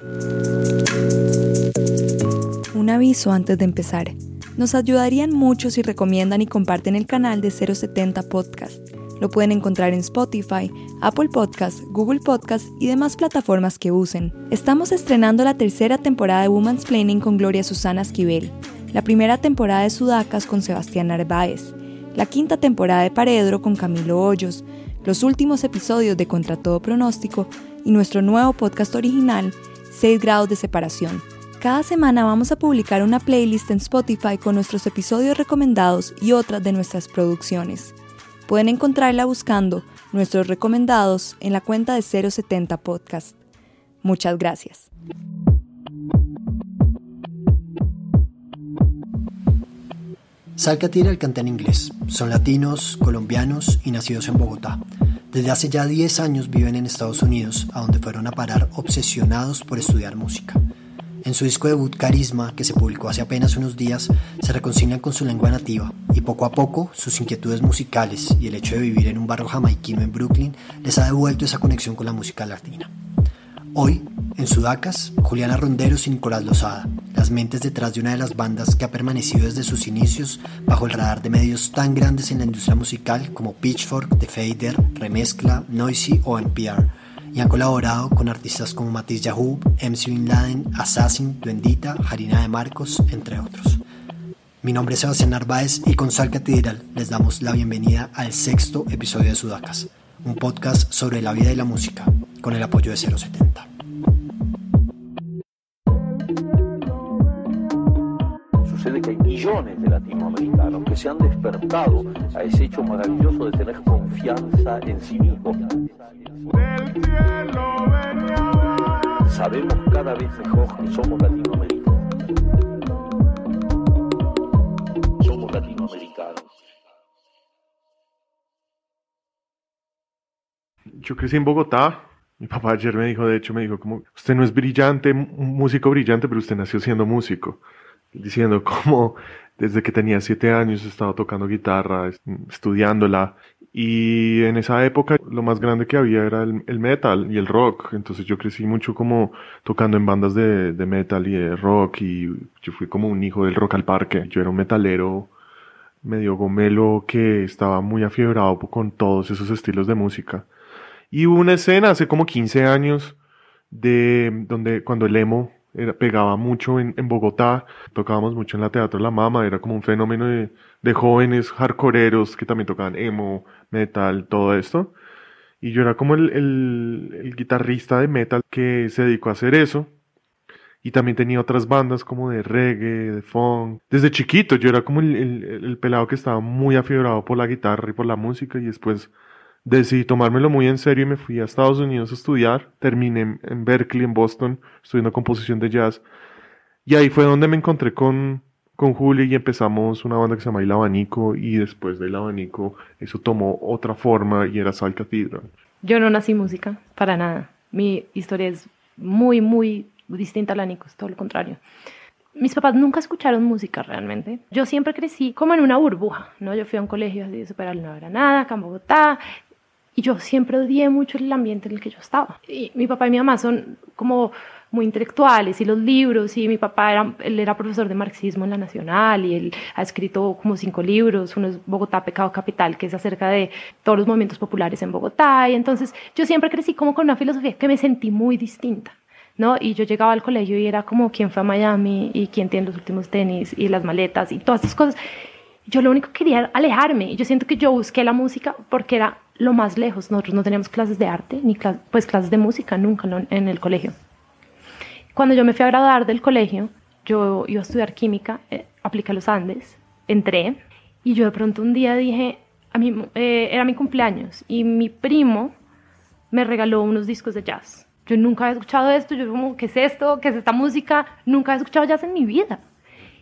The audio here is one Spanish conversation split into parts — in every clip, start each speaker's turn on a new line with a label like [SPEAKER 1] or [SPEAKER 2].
[SPEAKER 1] Un aviso antes de empezar. Nos ayudarían mucho si recomiendan y comparten el canal de 070 Podcast. Lo pueden encontrar en Spotify, Apple Podcast, Google Podcast y demás plataformas que usen. Estamos estrenando la tercera temporada de Woman's Planning con Gloria Susana Esquivel, la primera temporada de Sudacas con Sebastián Narváez, la quinta temporada de Paredro con Camilo Hoyos, los últimos episodios de Contra Todo Pronóstico y nuestro nuevo podcast original, 6 grados de separación. Cada semana vamos a publicar una playlist en Spotify con nuestros episodios recomendados y otras de nuestras producciones. Pueden encontrarla buscando nuestros recomendados en la cuenta de 070 Podcast. Muchas gracias.
[SPEAKER 2] Salcatira el canta en inglés. Son latinos, colombianos y nacidos en Bogotá. Desde hace ya 10 años viven en Estados Unidos, a donde fueron a parar obsesionados por estudiar música. En su disco debut Carisma, que se publicó hace apenas unos días, se reconcilian con su lengua nativa y poco a poco sus inquietudes musicales y el hecho de vivir en un barrio jamaiquino en Brooklyn les ha devuelto esa conexión con la música latina. Hoy, en Sudacas, Juliana Ronderos y Nicolás Lozada, las mentes detrás de una de las bandas que ha permanecido desde sus inicios bajo el radar de medios tan grandes en la industria musical como Pitchfork, The Fader, Remezcla, Noisy o NPR y han colaborado con artistas como Matiz Yahoo, MC Bin Laden, Assassin, Duendita, Harina de Marcos, entre otros. Mi nombre es Sebastián Narváez y con Sal Catedral les damos la bienvenida al sexto episodio de Sudacas, un podcast sobre la vida y la música, con el apoyo de 070.
[SPEAKER 3] Millones de latinoamericanos que se han despertado a ese hecho maravilloso de tener confianza en sí mismos. Sabemos cada vez mejor que somos latinoamericanos. Somos latinoamericanos.
[SPEAKER 4] Yo crecí en Bogotá. Mi papá ayer me dijo, de hecho, me dijo como, usted no es brillante, un músico brillante, pero usted nació siendo músico. Diciendo como desde que tenía siete años he estado tocando guitarra, estudiándola. Y en esa época lo más grande que había era el, metal y el rock. Entonces yo crecí mucho como tocando en bandas de, metal y rock. Y yo fui como un hijo del rock al parque. Yo era un metalero medio gomelo que estaba muy afiebrado con todos esos estilos de música. Y hubo una escena hace como 15 años de donde cuando el emo era, pegaba mucho en, en, Bogotá, tocábamos mucho en la Teatro La Mama, era como un fenómeno de, de jóvenes hardcoreeros que también tocaban emo, metal, todo esto. Y yo era como el, el, guitarrista de metal que se dedicó a hacer eso. Y también tenía otras bandas como de reggae, de funk. Desde chiquito yo era como el, el pelado que estaba muy afiebrado por la guitarra y por la música y después decidí tomármelo muy en serio y me fui a Estados Unidos a estudiar. Terminé en Berkeley, en Boston, estudiando composición de jazz. Y ahí fue donde me encontré con, con Julio y empezamos una banda que se llama El Abanico y después del Abanico eso tomó otra forma y era Sal Cathedral.
[SPEAKER 5] Yo no nací música, para nada. Mi historia es muy, muy distinta a la Nico, es todo lo contrario. Mis papás nunca escucharon música realmente. Yo siempre crecí como en una burbuja, ¿no? Yo fui a un colegio así de super no era nada, acá en Bogotá, y yo siempre odié mucho el ambiente en el que yo estaba. Y mi papá y mi mamá son como muy intelectuales y los libros y mi papá era, él era profesor de marxismo en la Nacional y él ha escrito como cinco libros, uno es Bogotá, Pecado Capital, que es acerca de todos los movimientos populares en Bogotá y entonces yo siempre crecí como con una filosofía que me sentí muy distinta. ¿No? Y yo llegaba al colegio y era como quién fue a Miami y quién tiene los últimos tenis y las maletas y todas esas cosas. Yo lo único que quería era alejarme. Yo siento que yo busqué la música porque era lo más lejos. Nosotros no teníamos clases de arte, ni pues clases de música nunca en el colegio. Cuando yo me fui a graduar del colegio, yo iba a estudiar química, eh, apliqué a los Andes, entré y yo de pronto un día dije, a mí, eh, era mi cumpleaños y mi primo me regaló unos discos de jazz. Yo nunca había escuchado esto, yo como, ¿qué es esto? ¿Qué es esta música? Nunca había escuchado jazz en mi vida.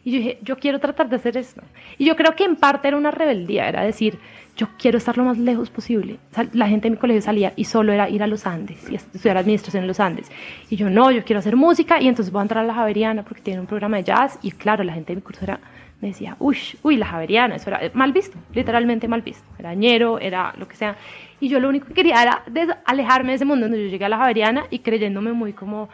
[SPEAKER 5] Y yo dije, yo quiero tratar de hacer esto. Y yo creo que en parte era una rebeldía, era decir, yo quiero estar lo más lejos posible. La gente de mi colegio salía y solo era ir a los Andes y estudiar administración en los Andes. Y yo, no, yo quiero hacer música y entonces voy a entrar a la Javeriana porque tiene un programa de jazz. Y claro, la gente de mi curso era, me decía, uy, uy, la Javeriana, eso era mal visto, literalmente mal visto. Era ñero, era lo que sea. Y yo lo único que quería era alejarme de ese mundo donde yo llegué a la Javeriana y creyéndome muy como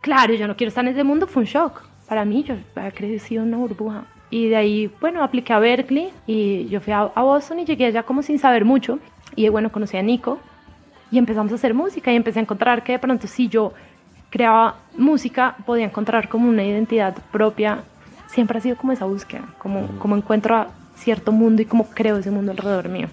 [SPEAKER 5] claro, yo no quiero estar en ese mundo, fue un shock. Para mí, yo había crecido en una burbuja. Y de ahí, bueno, apliqué a Berkeley y yo fui a, a Boston y llegué allá como sin saber mucho. Y bueno, conocí a Nico y empezamos a hacer música y empecé a encontrar que de pronto si yo creaba música podía encontrar como una identidad propia. Siempre ha sido como esa búsqueda, como, como encuentro a cierto mundo y como creo ese mundo alrededor mío.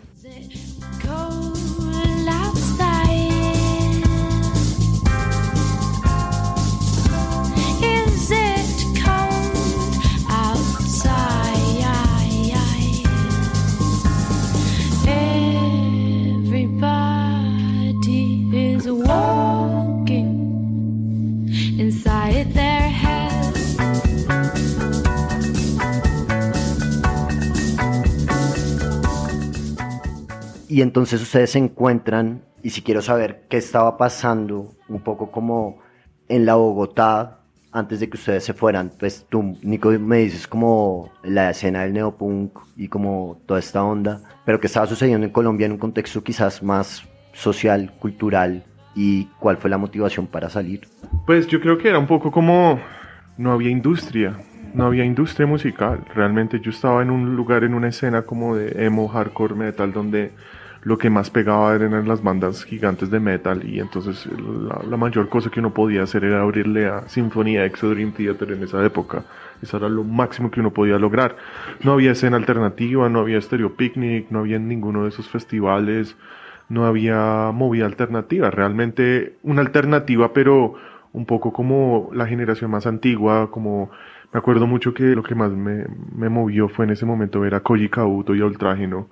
[SPEAKER 6] Y entonces ustedes se encuentran, y si quiero saber qué estaba pasando, un poco como en la Bogotá, antes de que ustedes se fueran, pues tú, Nico, me dices como la escena del neopunk y como toda esta onda, pero qué estaba sucediendo en Colombia en un contexto quizás más social, cultural, y cuál fue la motivación para salir.
[SPEAKER 4] Pues yo creo que era un poco como no había industria, no había industria musical. Realmente yo estaba en un lugar, en una escena como de emo, hardcore metal, donde lo que más pegaba eran las bandas gigantes de metal y entonces la, mayor cosa que uno podía hacer era abrirle a Sinfonía X o Dream Theater en esa época. Eso era lo máximo que uno podía lograr. No había escena alternativa, no había Stereo Picnic, no había ninguno de esos festivales, no había movida alternativa. Realmente una alternativa, pero un poco como la generación más antigua, como me acuerdo mucho que lo que más me, me movió fue en ese momento ver a Koji Kauto y a Ultrágeno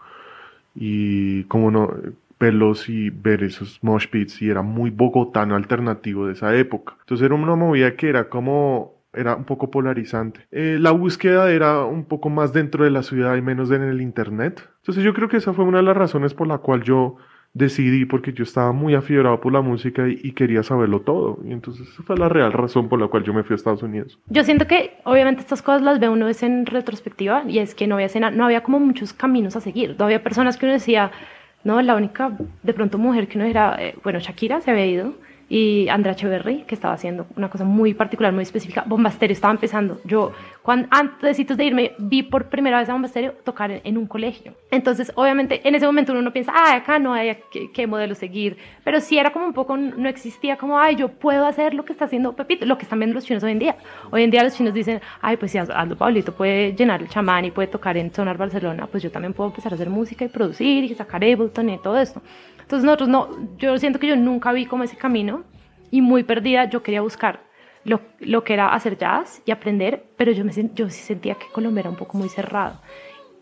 [SPEAKER 4] y como no verlos y ver esos mosh pits y era muy bogotano alternativo de esa época. Entonces era una movida que era como era un poco polarizante. Eh, la búsqueda era un poco más dentro de la ciudad y menos en el internet. Entonces yo creo que esa fue una de las razones por la cual yo decidí porque yo estaba muy afiebrado por la música y, y, quería saberlo todo. Y entonces esa fue la real razón por la cual yo me fui a Estados Unidos.
[SPEAKER 5] Yo siento que obviamente estas cosas las ve uno vez en retrospectiva y es que no había escena, no había como muchos caminos a seguir. No había personas que uno decía, no, la única de pronto mujer que uno era, eh, bueno, Shakira se había ido y Andrea Echeverry, que estaba haciendo una cosa muy particular, muy específica. Bombasterio estaba empezando. Yo, cuando, antes de irme, vi por primera vez a Bombasterio tocar en, en, un colegio. Entonces, obviamente, en ese momento uno no piensa, ah, acá no hay qué, qué, modelo seguir. Pero sí era como un poco, no existía como, ay, yo puedo hacer lo que está haciendo Pepito, lo que están viendo los chinos hoy en día. Hoy en día los chinos dicen, ay, pues si Aldo Pablito puede llenar el chamán y puede tocar en Sonar Barcelona, pues yo también puedo empezar a hacer música y producir y sacar Ableton y todo esto. Entonces nosotros no, yo siento que yo nunca vi como ese camino y muy perdida yo quería buscar lo, lo que era hacer jazz y aprender, pero yo, me, yo sí sentía que Colombia era un poco muy cerrado.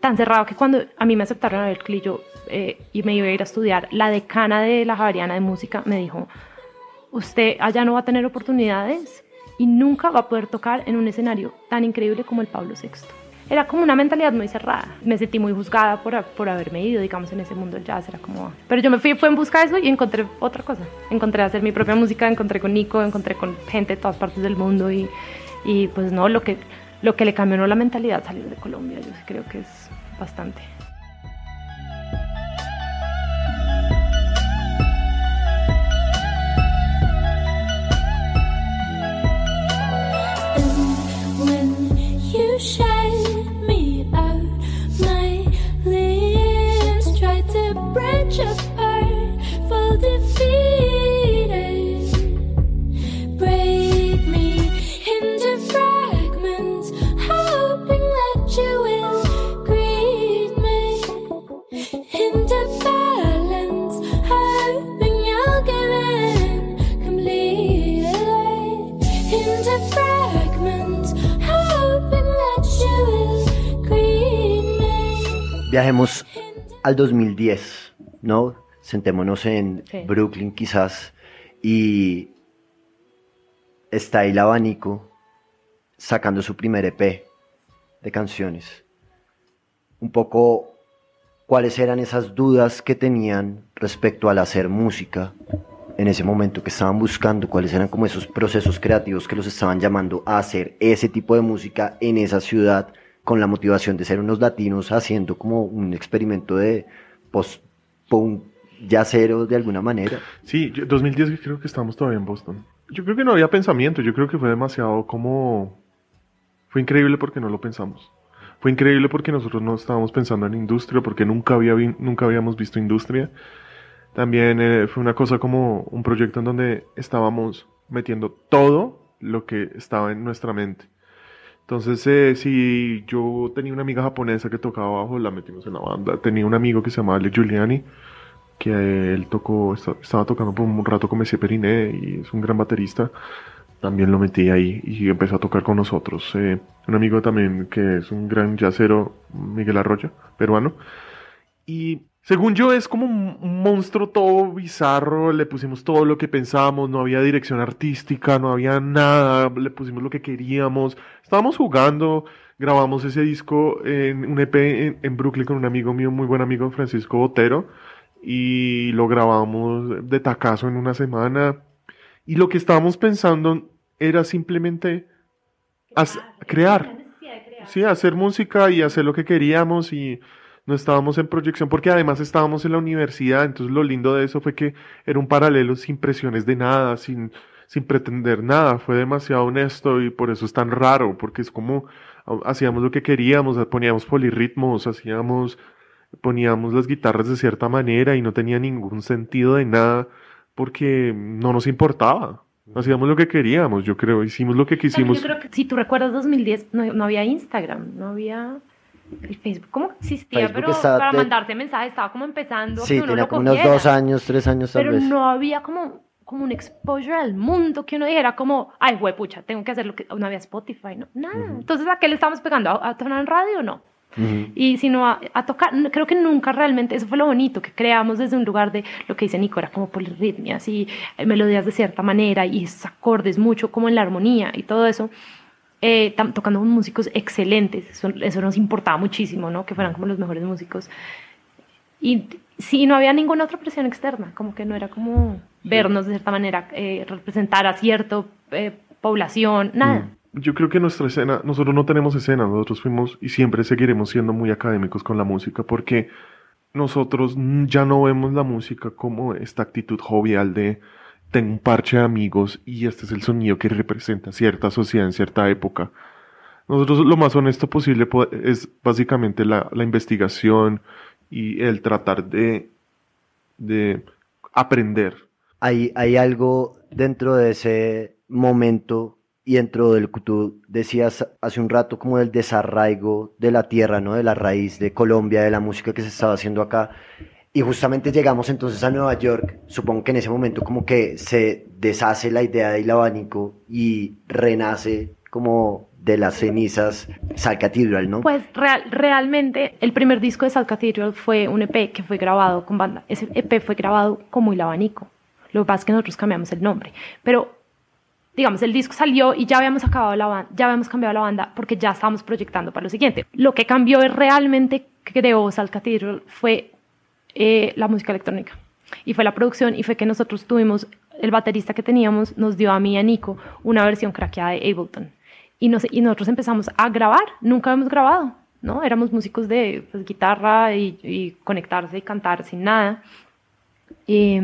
[SPEAKER 5] Tan cerrado que cuando a mí me aceptaron a Berkeley yo, eh, y me iba a ir a estudiar, la decana de la Javeriana de Música me dijo, usted allá no va a tener oportunidades y nunca va a poder tocar en un escenario tan increíble como el Pablo VI era como una mentalidad muy cerrada. Me sentí muy juzgada por, por haberme ido, digamos, en ese mundo del jazz. Era como... Pero yo me fui, fue en busca de eso y encontré otra cosa. Encontré hacer mi propia música, encontré con Nico, encontré con gente de todas partes del mundo y, y pues no, lo que, lo que le cambió no la mentalidad salir de Colombia, yo creo que es bastante.
[SPEAKER 6] Al 2010, ¿no? Sentémonos en
[SPEAKER 5] Sí.
[SPEAKER 6] Brooklyn quizás y está ahí el abanico sacando su primer EP de canciones. Un poco cuáles eran esas dudas que tenían respecto al hacer música en ese momento que estaban buscando, cuáles eran como esos procesos creativos que los estaban llamando a hacer ese tipo de música en esa ciudad con la motivación de ser unos latinos haciendo como un experimento de post-punk yacero de alguna manera.
[SPEAKER 4] Sí, yo- 2010 creo que estábamos todavía en Boston. Yo creo que no había pensamiento, yo creo que fue demasiado como... Fue increíble porque no lo pensamos. Fue increíble porque nosotros no estábamos pensando en industria, porque nunca, había, vi- nunca habíamos visto industria. También eh, fue una cosa como un proyecto en donde estábamos metiendo todo lo que estaba en nuestra mente. Entonces, eh, si yo tenía una amiga japonesa que tocaba bajo, la metimos en la banda. Tenía un amigo que se llamaba Ale Giuliani, que él tocó, esta- estaba tocando por un rato con Messier Periné y es un gran baterista. También lo metí ahí y empezó a tocar con nosotros. Eh, un amigo también que es un gran jazzero, Miguel Arroyo, peruano. Y según yo es como un monstruo todo bizarro, le pusimos todo lo que pensábamos, no había dirección artística, no había nada, le pusimos lo que queríamos, estábamos jugando, grabamos ese disco en un EP en, en Brooklyn con un amigo mío, muy buen amigo, Francisco Botero, y lo grabamos de tacazo en una semana, y lo que estábamos pensando era simplemente hac- crear. Sí, hacer música y hacer lo que queríamos y no estábamos en proyección porque además estábamos en la universidad, entonces lo lindo de eso fue que era un paralelo sin presiones de nada, sin, sin pretender nada, fue demasiado honesto y por eso es tan raro, porque es como ah, hacíamos lo que queríamos, poníamos polirritmos, hacíamos, poníamos las guitarras de cierta manera y no tenía ningún sentido de nada porque no nos importaba. Hacíamos lo que queríamos, yo creo, hicimos lo que quisimos.
[SPEAKER 5] Yo creo que si tú recuerdas 2010, no, no había Instagram, no había el Facebook. ¿Cómo que existía?
[SPEAKER 6] Facebook
[SPEAKER 5] pero para
[SPEAKER 6] de-
[SPEAKER 5] mandarse mensajes estaba como empezando.
[SPEAKER 6] Sí,
[SPEAKER 5] que uno
[SPEAKER 6] tenía
[SPEAKER 5] lo
[SPEAKER 6] como unos dos años, tres años tal
[SPEAKER 5] Pero
[SPEAKER 6] vez.
[SPEAKER 5] no había como, como un exposure al mundo que uno dijera como, ay, pucha, tengo que hacer lo que... No había Spotify, no, nada. Entonces, ¿a qué le estamos pegando? ¿A, a tonar en radio? No. Y sino a, a tocar, creo que nunca realmente, eso fue lo bonito, que creamos desde un lugar de lo que dice Nico, era como polirritmias y eh, melodías de cierta manera y acordes mucho como en la armonía y todo eso, eh, tocando con músicos excelentes, eso, eso nos importaba muchísimo, ¿no? Que fueran como los mejores músicos. Y sí, no había ninguna otra presión externa, como que no era como vernos de cierta manera, eh, representar a cierta población, nada.
[SPEAKER 4] Yo creo que nuestra escena, nosotros no tenemos escena, nosotros fuimos y siempre seguiremos siendo muy académicos con la música porque nosotros mm, ya no vemos la música como esta actitud jovial de tengo un parche de amigos y este es el sonido que representa cierta sociedad en cierta época. Nosotros lo más honesto posible po- es básicamente la, la investigación y el tratar de, de aprender.
[SPEAKER 6] hay, hay algo dentro de ese momento y dentro del que tú decías hace un rato como del desarraigo de la tierra, ¿no? De la raíz de Colombia, de la música que se estaba haciendo acá. Y justamente llegamos entonces a Nueva York. Supongo que en ese momento como que se deshace la idea del abanico y renace como de las cenizas Sal Cathedral, ¿no?
[SPEAKER 5] Pues real- realmente el primer disco de Sal Cathedral fue un EP que fue grabado con banda. Ese EP fue grabado como El Abanico. Lo que pasa es que nosotros cambiamos el nombre. Pero, digamos, el disco salió y ya habíamos acabado la banda, ya habíamos cambiado la banda porque ya estábamos proyectando para lo siguiente. Lo que cambió es realmente creó Sal Cathedral fue eh, la música electrónica. Y fue la producción y fue que nosotros tuvimos, el baterista que teníamos nos dio a mí y a Nico una versión craqueada de Ableton. Y, nos- y nosotros empezamos a grabar, nunca habíamos grabado, ¿no? Éramos músicos de pues, guitarra y, conectarse y cantar sin nada. Y,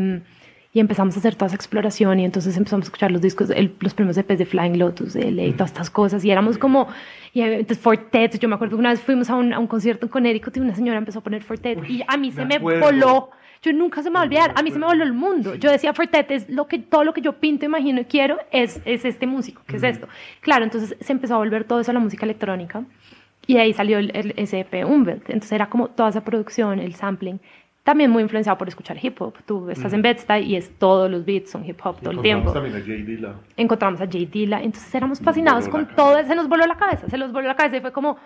[SPEAKER 5] y empezamos a hacer toda esa exploración y entonces empezamos a escuchar los discos, el- los primeros EPs de Flying Lotus, de LA y todas estas cosas. Y éramos como, y entonces Fortet, yo me acuerdo que una vez fuimos a un, a un concierto en Connecticut y una señora empezó a poner Fortet y a mí se
[SPEAKER 4] me acuerdo.
[SPEAKER 5] voló, yo nunca se me va a olvidar, a mí se me voló el mundo, yo decía Fortet es lo que, todo lo que yo pinto, imagino y quiero es, es este músico, ¿qué es esto? Claro, entonces se empezó a volver todo eso a la música electrónica y de ahí salió el, el SP Umwelt. Entonces era como toda esa producción, el sampling, también muy influenciado por escuchar hip hop. Tú estás en Bed-Stuy y es todos los beats son hip hop todo el tiempo.
[SPEAKER 4] también a Jay Dilla.
[SPEAKER 5] Encontramos a Jay Dilla, entonces éramos fascinados con todo, se nos voló la cabeza, se nos voló la cabeza y fue como,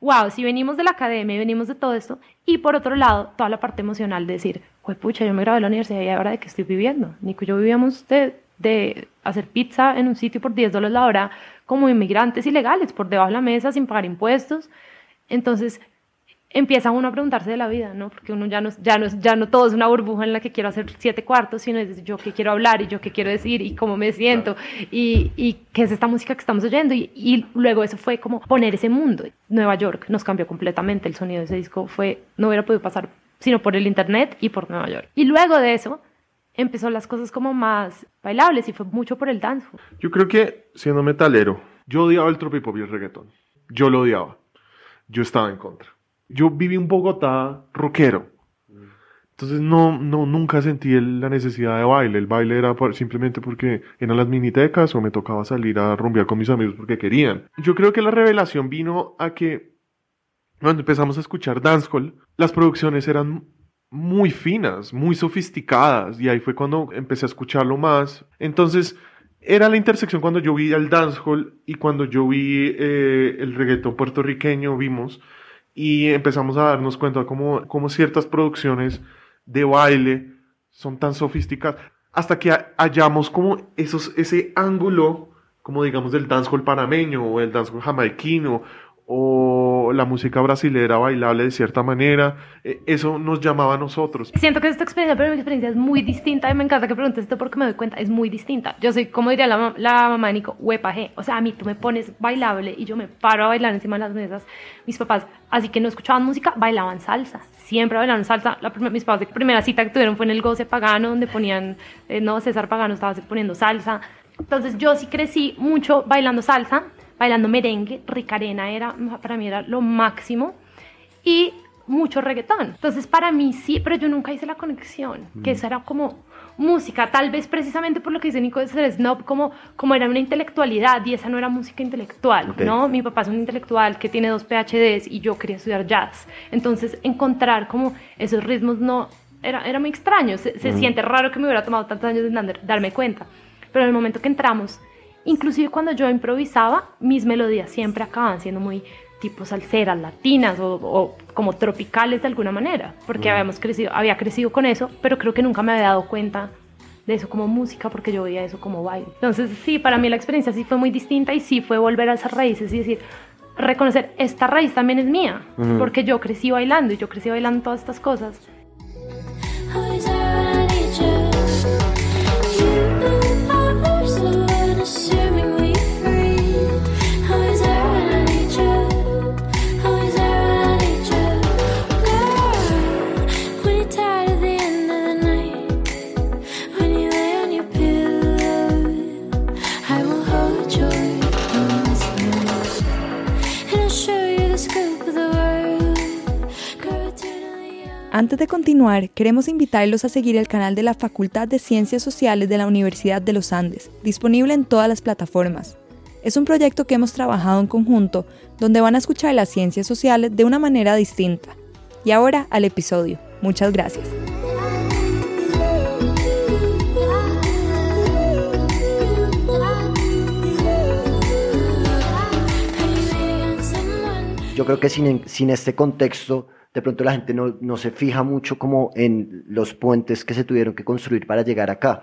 [SPEAKER 5] wow, si venimos de la academia y venimos de todo esto, y por otro lado, toda la parte emocional de decir, pues pucha, yo me gradué de la universidad y ahora de qué estoy viviendo. Nico y yo vivíamos de, de hacer pizza en un sitio por 10 dólares la hora como inmigrantes ilegales, por debajo de la mesa, sin pagar impuestos. Entonces empieza uno a preguntarse de la vida, ¿no? Porque uno ya no, ya no, ya no todo es una burbuja en la que quiero hacer siete cuartos, sino es yo que quiero hablar y yo qué quiero decir y cómo me siento y, y qué es esta música que estamos oyendo. Y, y luego eso fue como poner ese mundo. Nueva York nos cambió completamente el sonido de ese disco. Fue, no hubiera podido pasar sino por el internet y por Nueva York. Y luego de eso empezó las cosas como más bailables y fue mucho por el dance.
[SPEAKER 4] Yo creo que siendo metalero, yo odiaba el tropipop y el reggaetón. Yo lo odiaba. Yo estaba en contra. Yo viví en Bogotá rockero. Entonces no, no, nunca sentí la necesidad de baile. El baile era simplemente porque eran las minitecas o me tocaba salir a rumbear con mis amigos porque querían. Yo creo que la revelación vino a que cuando empezamos a escuchar dancehall, las producciones eran muy finas, muy sofisticadas, y ahí fue cuando empecé a escucharlo más. Entonces, era la intersección cuando yo vi el dancehall y cuando yo vi eh, el reggaetón puertorriqueño, vimos, y empezamos a darnos cuenta como, como ciertas producciones de baile son tan sofisticadas, hasta que ha- hallamos como esos, ese ángulo, como digamos del dancehall panameño o el dancehall jamaiquino o la música brasilera bailable de cierta manera, eh, eso nos llamaba a nosotros.
[SPEAKER 5] Siento que esta experiencia, pero mi experiencia es muy distinta y me encanta que preguntes esto porque me doy cuenta, es muy distinta. Yo soy, como diría la, la mamá de Nico, huepaje. O sea, a mí tú me pones bailable y yo me paro a bailar encima de las mesas. Mis papás, así que no escuchaban música, bailaban salsa. Siempre bailaban salsa. La mis papás, la primera cita que tuvieron fue en el goce pagano, donde ponían, eh, no, César Pagano estaba poniendo salsa. Entonces yo sí crecí mucho bailando salsa, bailando merengue. Ricarena era, para mí era lo máximo y mucho reggaetón. Entonces, para mí sí, pero yo nunca hice la conexión, que eso era como música, tal vez precisamente por lo que dice Nico de ser snob, como, como era una intelectualidad y esa no era música intelectual,
[SPEAKER 6] Ok.
[SPEAKER 5] ¿no? Mi papá es un intelectual que tiene dos PhDs y yo quería estudiar jazz. Entonces, encontrar como esos ritmos no... Era, era muy extraño, se, se siente raro que me hubiera tomado tantos años de dar- darme cuenta. Pero en el momento que entramos, inclusive cuando yo improvisaba, mis melodías siempre acaban siendo muy tipo salseras, latinas o, o como tropicales de alguna manera, porque habíamos crecido, había crecido con eso, pero creo que nunca me había dado cuenta de eso como música porque yo veía eso como baile. Entonces sí, para mí la experiencia sí fue muy distinta y sí fue volver a esas raíces y decir, reconocer, esta raíz también es mía, porque yo crecí bailando y yo crecí bailando todas estas cosas.
[SPEAKER 1] Antes de continuar, queremos invitarlos a seguir el canal de la Facultad de Ciencias Sociales de la Universidad de los Andes, disponible en todas las plataformas. Es un proyecto que hemos trabajado en conjunto, donde van a escuchar las ciencias sociales de una manera distinta. Y ahora al episodio. Muchas gracias.
[SPEAKER 6] Yo creo que sin, sin este contexto, de pronto la gente no, no se fija mucho como en los puentes que se tuvieron que construir para llegar acá.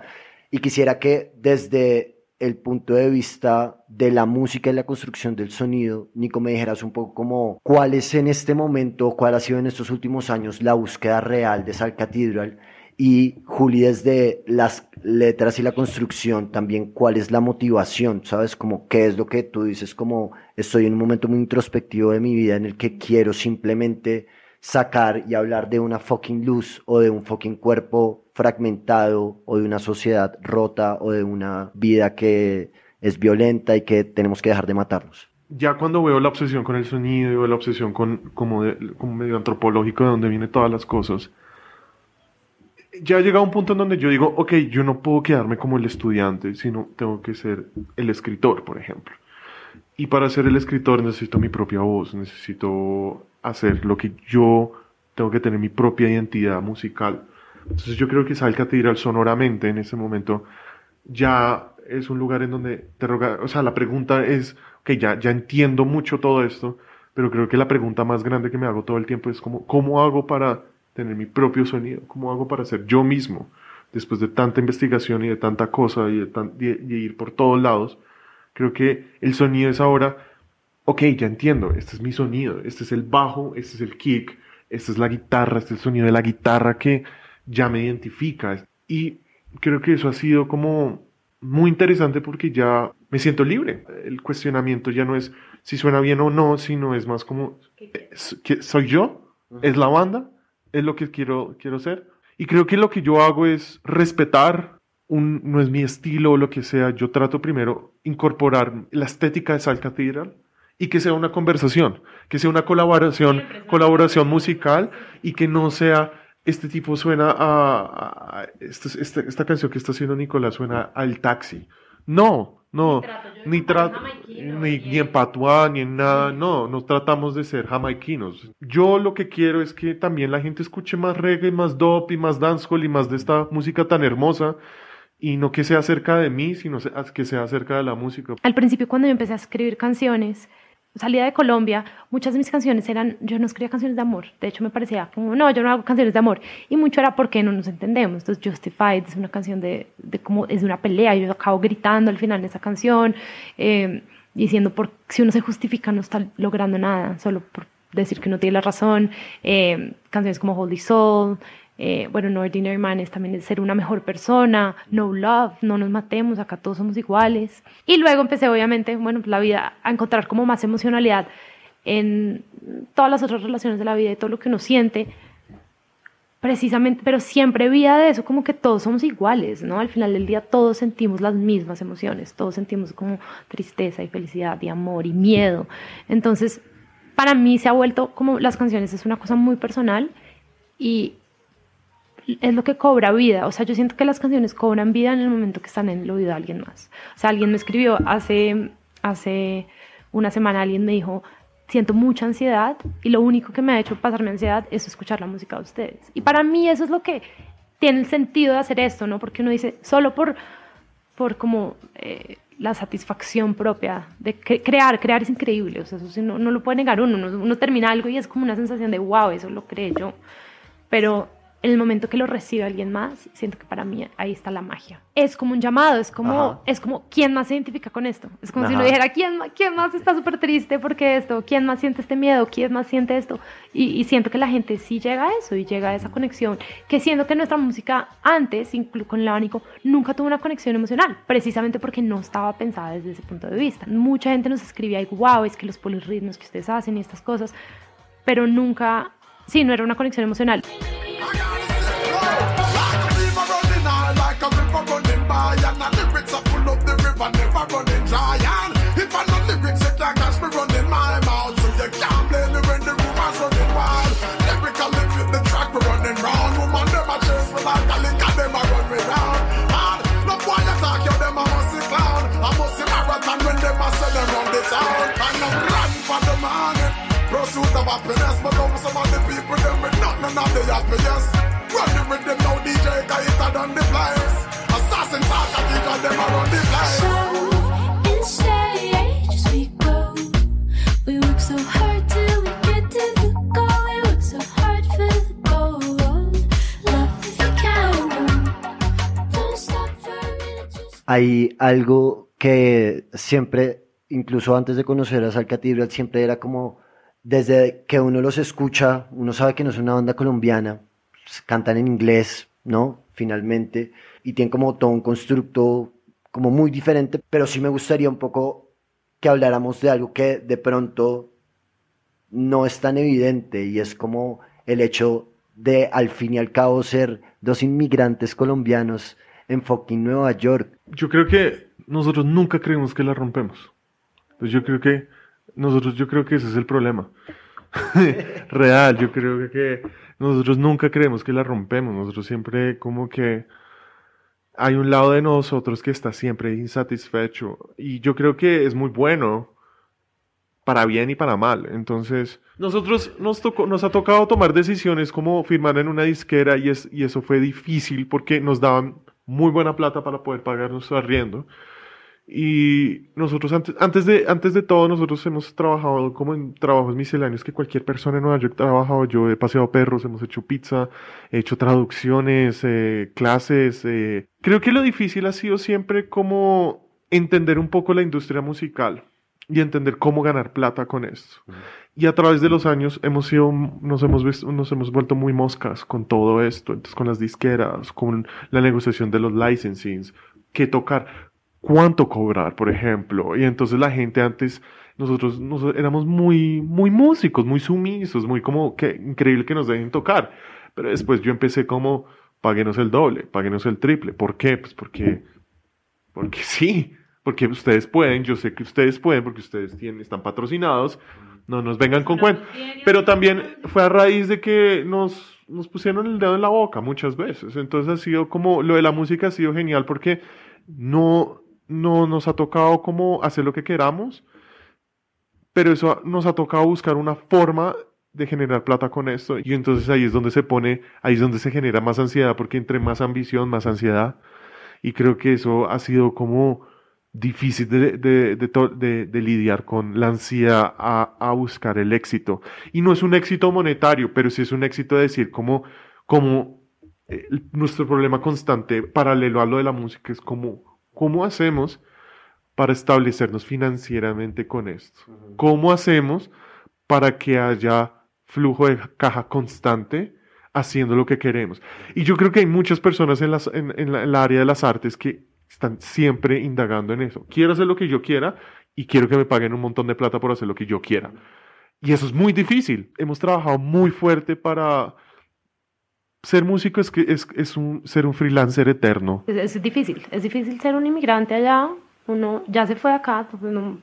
[SPEAKER 6] Y quisiera que desde el punto de vista de la música y la construcción del sonido, Nico, me dijeras un poco como cuál es en este momento, cuál ha sido en estos últimos años la búsqueda real de Sal Cathedral y Juli desde las letras y la construcción también cuál es la motivación, ¿sabes? Como qué es lo que tú dices como estoy en un momento muy introspectivo de mi vida en el que quiero simplemente sacar y hablar de una fucking luz o de un fucking cuerpo fragmentado o de una sociedad rota o de una vida que es violenta y que tenemos que dejar de matarnos.
[SPEAKER 4] Ya cuando veo la obsesión con el sonido y veo la obsesión con como, de- como medio antropológico de donde vienen todas las cosas, ya llega un punto en donde yo digo, ok, yo no puedo quedarme como el estudiante, sino tengo que ser el escritor, por ejemplo. Y para ser el escritor necesito mi propia voz, necesito hacer lo que yo tengo que tener mi propia identidad musical. Entonces yo creo que Sal Catedral sonoramente en ese momento ya es un lugar en donde te roga, o sea, la pregunta es, ok, ya, ya entiendo mucho todo esto, pero creo que la pregunta más grande que me hago todo el tiempo es como, ¿cómo hago para tener mi propio sonido? ¿Cómo hago para ser yo mismo? Después de tanta investigación y de tanta cosa y de ir por todos lados, creo que el sonido es ahora, ok, ya entiendo, este es mi sonido, este es el bajo, este es el kick, esta es la guitarra, este es el sonido de la guitarra que ya me identifica. Y creo que eso ha sido como muy interesante porque ya me siento libre. El cuestionamiento ya no es si suena bien o no, sino es más como, ¿es- que- ¿soy yo? ¿Es la banda? ¿Es lo que quiero, quiero ser? Y creo que lo que yo hago es respetar, un, no es mi estilo o lo que sea, yo trato primero incorporar la estética de Sal Cathedral y que sea una conversación, que sea una colaboración, colaboración musical y que no sea este tipo suena a, a- esta, esta- esta canción que está haciendo Nicolás suena al taxi. No, no, ni trato, ni,
[SPEAKER 5] ni
[SPEAKER 4] ni en patuá, ni en nada, no, no tratamos de ser jamaiquinos. Yo lo que quiero es que también la gente escuche más reggae, más dop y más dancehall y más de esta música tan hermosa y no que sea cerca de mí, sino que sea cerca de la música.
[SPEAKER 5] Al principio, cuando yo empecé a escribir canciones, salida de Colombia, muchas de mis canciones eran, yo no escribía canciones de amor. De hecho, me parecía como, no, yo no hago canciones de amor. Y mucho era porque no nos entendemos. Entonces, Justified es una canción de, de como, es de una pelea. Yo acabo gritando al final de esa canción, eh, diciendo, por, si uno se justifica, no está logrando nada, solo por decir que no tiene la razón. Eh, canciones como Holy Soul. Eh, bueno, No Ordinary Man es también ser una mejor persona, No Love, no nos matemos, acá todos somos iguales. Y luego empecé, obviamente, bueno, la vida, a encontrar como más emocionalidad en todas las otras relaciones de la vida y todo lo que uno siente, precisamente, pero siempre vía de eso, como que todos somos iguales, ¿no? Al final del día todos sentimos las mismas emociones, todos sentimos como tristeza y felicidad y amor y miedo. Entonces, para mí se ha vuelto como las canciones es una cosa muy personal y es lo que cobra vida. O sea, yo siento que las canciones cobran vida en el momento que están en el oído de alguien más. O sea, alguien me escribió hace, hace una semana, alguien me dijo, siento mucha ansiedad y lo único que me ha hecho pasarme ansiedad es escuchar la música de ustedes. Y para mí eso es lo que tiene el sentido de hacer esto, ¿no? Porque uno dice, solo por, por como eh, la satisfacción propia de cre- crear, crear es increíble, o sea, eso sí no, no lo puede negar uno, uno, uno termina algo y es como una sensación de, wow, eso lo creé yo, pero en el momento que lo recibe alguien más, siento que para mí ahí está la magia. Es como un llamado, es como,
[SPEAKER 6] Ajá.
[SPEAKER 5] es como, ¿quién más se identifica con esto? Es como si
[SPEAKER 6] Ajá.
[SPEAKER 5] uno dijera, ¿quién, ¿quién más está súper triste porque esto? ¿Quién más siente este miedo? ¿Quién más siente esto? Y, y siento que la gente sí llega a eso y llega a esa conexión, que siento que nuestra música antes, incluso con el abanico, nunca tuvo una conexión emocional, precisamente porque no estaba pensada desde ese punto de vista. Mucha gente nos escribía, y, wow, es que los polirritmos que ustedes hacen y estas cosas, pero nunca, sí, no era una conexión emocional.
[SPEAKER 7] Happiness but some of the people them with not none of the happiest Run the rhythm now, DJ, cause it a done the place. Assassin talk, I think of them a run the place.
[SPEAKER 8] So insane as we go. We work so hard till we get to the goal. We work so hard for the gold. Love if you can. Don't stop for a minute. Just
[SPEAKER 6] Hay algo que siempre, incluso antes de conocer a Sal Cathedral, siempre era como, desde que uno los escucha, uno sabe que no es una banda colombiana, cantan en inglés, ¿no? Finalmente, y tienen como todo un constructo como muy diferente, pero sí me gustaría un poco que habláramos de algo que de pronto no es tan evidente y es como el hecho de al fin y al cabo ser dos inmigrantes colombianos en fucking Nueva York.
[SPEAKER 4] Yo creo que nosotros nunca creemos que la rompemos. Pues yo creo que nosotros, yo creo que ese es el problema. Real, yo creo que nosotros nunca creemos que la rompemos. Nosotros siempre como que hay un lado de nosotros que está siempre insatisfecho. Y yo creo que es muy bueno para bien y para mal. Entonces, nosotros nos, tocó, nos ha tocado tomar decisiones como firmar en una disquera y, es, y eso fue difícil porque nos daban muy buena plata para poder pagar nuestro arriendo. Y nosotros antes, antes, de, antes de todo, nosotros hemos trabajado como en trabajos misceláneos que cualquier persona en Nueva York ha trabajado. Yo he paseado perros, hemos hecho pizza, he hecho traducciones, eh, clases. eh. Creo que lo difícil ha sido siempre como entender un poco la industria musical y entender cómo ganar plata con esto. Y a través de los años hemos sido, nos hemos, visto- nos hemos vuelto muy moscas con todo esto, entonces con las disqueras, con la negociación de los licensings, qué tocar, cuánto cobrar, por ejemplo. Y entonces la gente antes, nosotros, nos- éramos muy, muy músicos, muy sumisos, muy como que increíble que nos dejen tocar. Pero después yo empecé como, páguenos el doble, páguenos el triple. ¿Por qué? Pues porque, porque sí, porque ustedes pueden, yo sé que ustedes pueden, porque ustedes tienen, están patrocinados, no nos vengan con cuentos. Pero también fue a raíz de que nos, nos pusieron el dedo en la boca muchas veces. Entonces ha sido como, lo de la música ha sido genial porque no, no nos ha tocado como hacer lo que queramos, pero eso nos ha tocado buscar una forma de generar plata con esto. Y entonces ahí es donde se pone, ahí es donde se genera más ansiedad porque entre más ambición, más ansiedad. Y creo que eso ha sido como difícil de, lidiar con la ansiedad a, buscar el éxito. Y no es un éxito monetario pero sí es un éxito de decir como, como eh, nuestro problema constante paralelo a lo de la música es como, ¿cómo hacemos para establecernos financieramente con esto? ¿Cómo hacemos para que haya flujo de caja constante haciendo lo que queremos? Y yo creo que hay muchas personas en, las, en, en la, en la área de las artes que están siempre indagando en eso. Quiero hacer lo que yo quiera y quiero que me paguen un montón de plata por hacer lo que yo quiera. Y eso es muy difícil. Hemos trabajado muy fuerte para... Ser músico es, que es, es un, ser un freelancer eterno.
[SPEAKER 5] Es, es difícil, es difícil ser un inmigrante allá, uno ya se fue acá, uno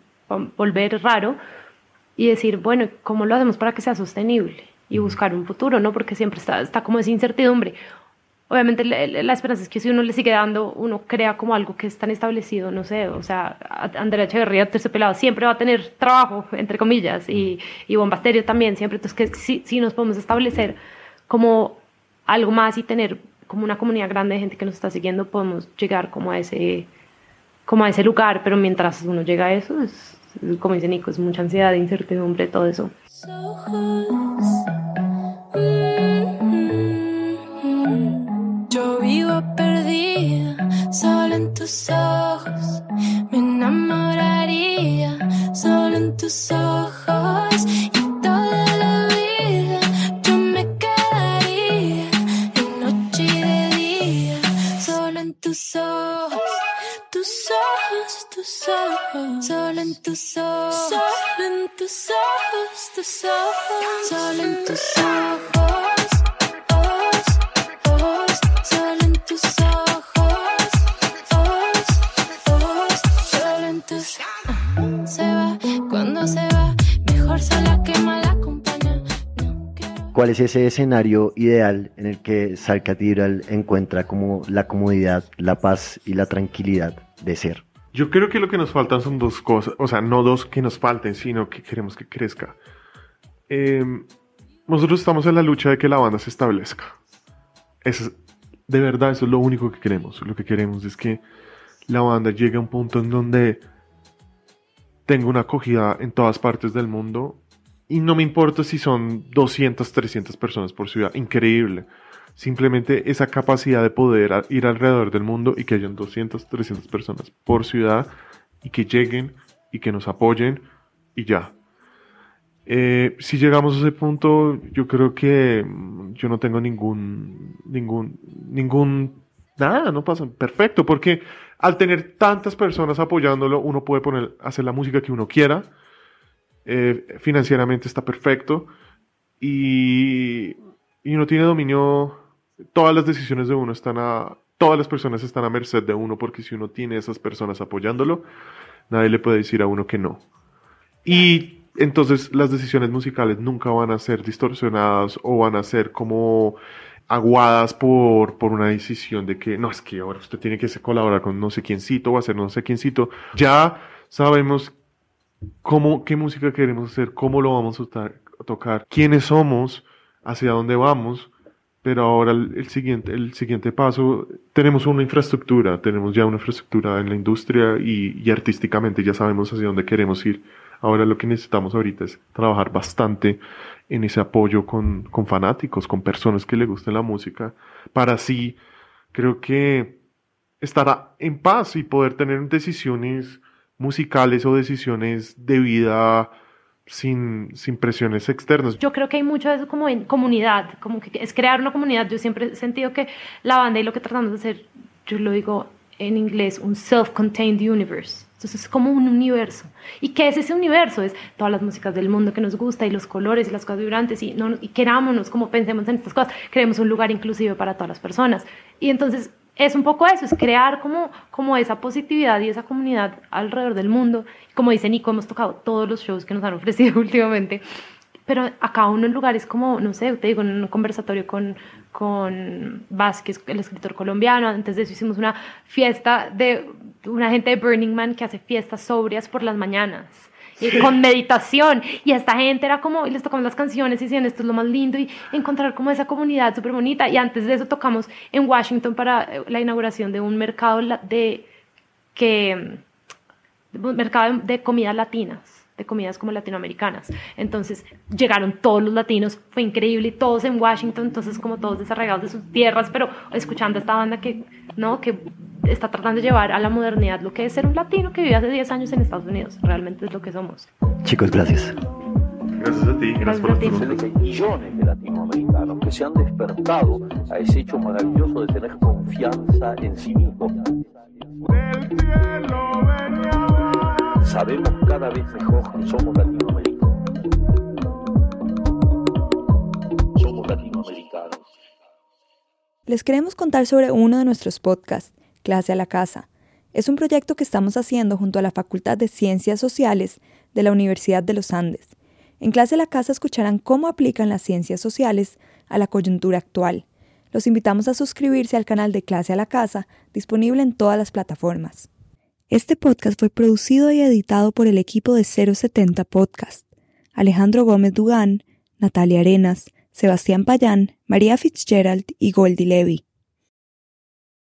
[SPEAKER 5] volver raro y decir, bueno, ¿cómo lo hacemos para que sea sostenible? Y buscar un futuro, ¿no? Porque siempre está, está como esa incertidumbre. Obviamente la, la- esperanza es que si uno le sigue dando, uno crea como algo que es tan establecido, no sé, o sea, Andrea Echeverría, Terciopelado, siempre va a tener trabajo, entre comillas, y, y Bombasterio también, siempre, entonces que sí, sí nos podemos establecer como algo más y tener como una comunidad grande de gente que nos está siguiendo, podemos llegar como a ese, como a ese lugar, pero mientras uno llega a eso, es, como dice Nico, es mucha ansiedad, incertidumbre, todo eso.
[SPEAKER 8] Yo vivo perdida, solo en tus ojos. Me enamoraría, solo en tus ojos.
[SPEAKER 6] ¿Cuál es ese escenario ideal en el que Sal Cathedral encuentra como la comodidad, la paz y la tranquilidad de ser?
[SPEAKER 4] Yo creo que lo que nos faltan son dos cosas, o sea, no dos que nos falten, sino que queremos que crezca. Eh, nosotros estamos en la lucha de que la banda se establezca. Eso es- de verdad, eso es lo único que queremos. Lo que queremos es que la banda llegue a un punto en donde tenga una acogida en todas partes del mundo. Y no me importa si son 200, 300 personas por ciudad. Increíble. Simplemente esa capacidad de poder ir alrededor del mundo y que hayan 200, 300 personas por ciudad y que lleguen y que nos apoyen y ya. Eh, si llegamos a ese punto, yo creo que mm, yo no tengo ningún, ningún, ningún, nada, no pasa, perfecto, porque al tener tantas personas apoyándolo, uno puede poner, hacer la música que uno quiera, eh, financieramente está perfecto y, y uno tiene dominio, todas las decisiones de uno están a, todas las personas están a merced de uno, porque si uno tiene esas personas apoyándolo, nadie le puede decir a uno que no. Y entonces las decisiones musicales nunca van a ser distorsionadas o van a ser como aguadas por, por una decisión de que no, es que ahora usted tiene que colaborar con no sé quiéncito o hacer no sé quiéncito. Ya sabemos cómo, qué música queremos hacer, cómo lo vamos a, tocar, quiénes somos, hacia dónde vamos. Pero ahora el, siguiente, el siguiente paso, tenemos una infraestructura, tenemos ya una infraestructura en la industria y, y artísticamente ya sabemos hacia dónde queremos ir. Ahora lo que necesitamos ahorita es trabajar bastante en ese apoyo con, con fanáticos, con personas que le gusten la música, para así, creo que estar en paz y poder tener decisiones musicales o decisiones de vida sin, sin presiones externas.
[SPEAKER 5] Yo creo que hay mucho de eso como en comunidad, como que es crear una comunidad. Yo siempre he sentido que la banda y lo que tratamos de hacer, yo lo digo en inglés un self-contained universe. Entonces es como un universo. ¿Y qué es ese universo? Es todas las músicas del mundo que nos gusta y los colores y las cosas vibrantes y, no, y querámonos, como pensemos en estas cosas, creemos un lugar inclusive para todas las personas. Y entonces es un poco eso, es crear como, como esa positividad y esa comunidad alrededor del mundo. Como dice Nico, hemos tocado todos los shows que nos han ofrecido últimamente, pero a cada uno en lugares como, no sé, te digo, en un conversatorio con, con Vázquez, el escritor colombiano, antes de eso hicimos una fiesta de una gente de Burning Man que hace fiestas sobrias por las mañanas. Y con meditación. Y esta gente era como y les tocamos las canciones y decían esto es lo más lindo y encontrar como esa comunidad súper bonita y antes de eso tocamos en Washington para eh, la inauguración de un mercado de que un mercado de comidas latinas de comidas como latinoamericanas. Entonces llegaron todos los latinos fue increíble todos en Washington entonces como todos desarraigados de sus tierras pero escuchando a esta banda que no que está tratando de llevar a la modernidad lo que es ser un latino que vive hace 10 años en Estados Unidos realmente es lo que somos
[SPEAKER 6] Chicos, gracias.
[SPEAKER 4] Gracias a ti, gracias por
[SPEAKER 5] a ti.
[SPEAKER 4] estar
[SPEAKER 3] Sucede que hay millones de latinoamericanos que se han despertado a ese hecho maravilloso de tener confianza en sí mismos. Sabemos cada vez mejor que somos latinoamericanos. Somos latinoamericanos.
[SPEAKER 1] Les queremos contar sobre uno de nuestros podcasts, Clase a la Casa. Es un proyecto que estamos haciendo junto a la Facultad de Ciencias Sociales de la Universidad de los Andes. En Clase a la Casa escucharán cómo aplican las ciencias sociales a la coyuntura actual. Los invitamos a suscribirse al canal de Clase a la Casa, disponible en todas las plataformas. Este podcast fue producido y editado por el equipo de 070 Podcast. Alejandro Gómez Dugán, Natalia Arenas, Sebastián Payán, María Fitzgerald y Goldie Levy.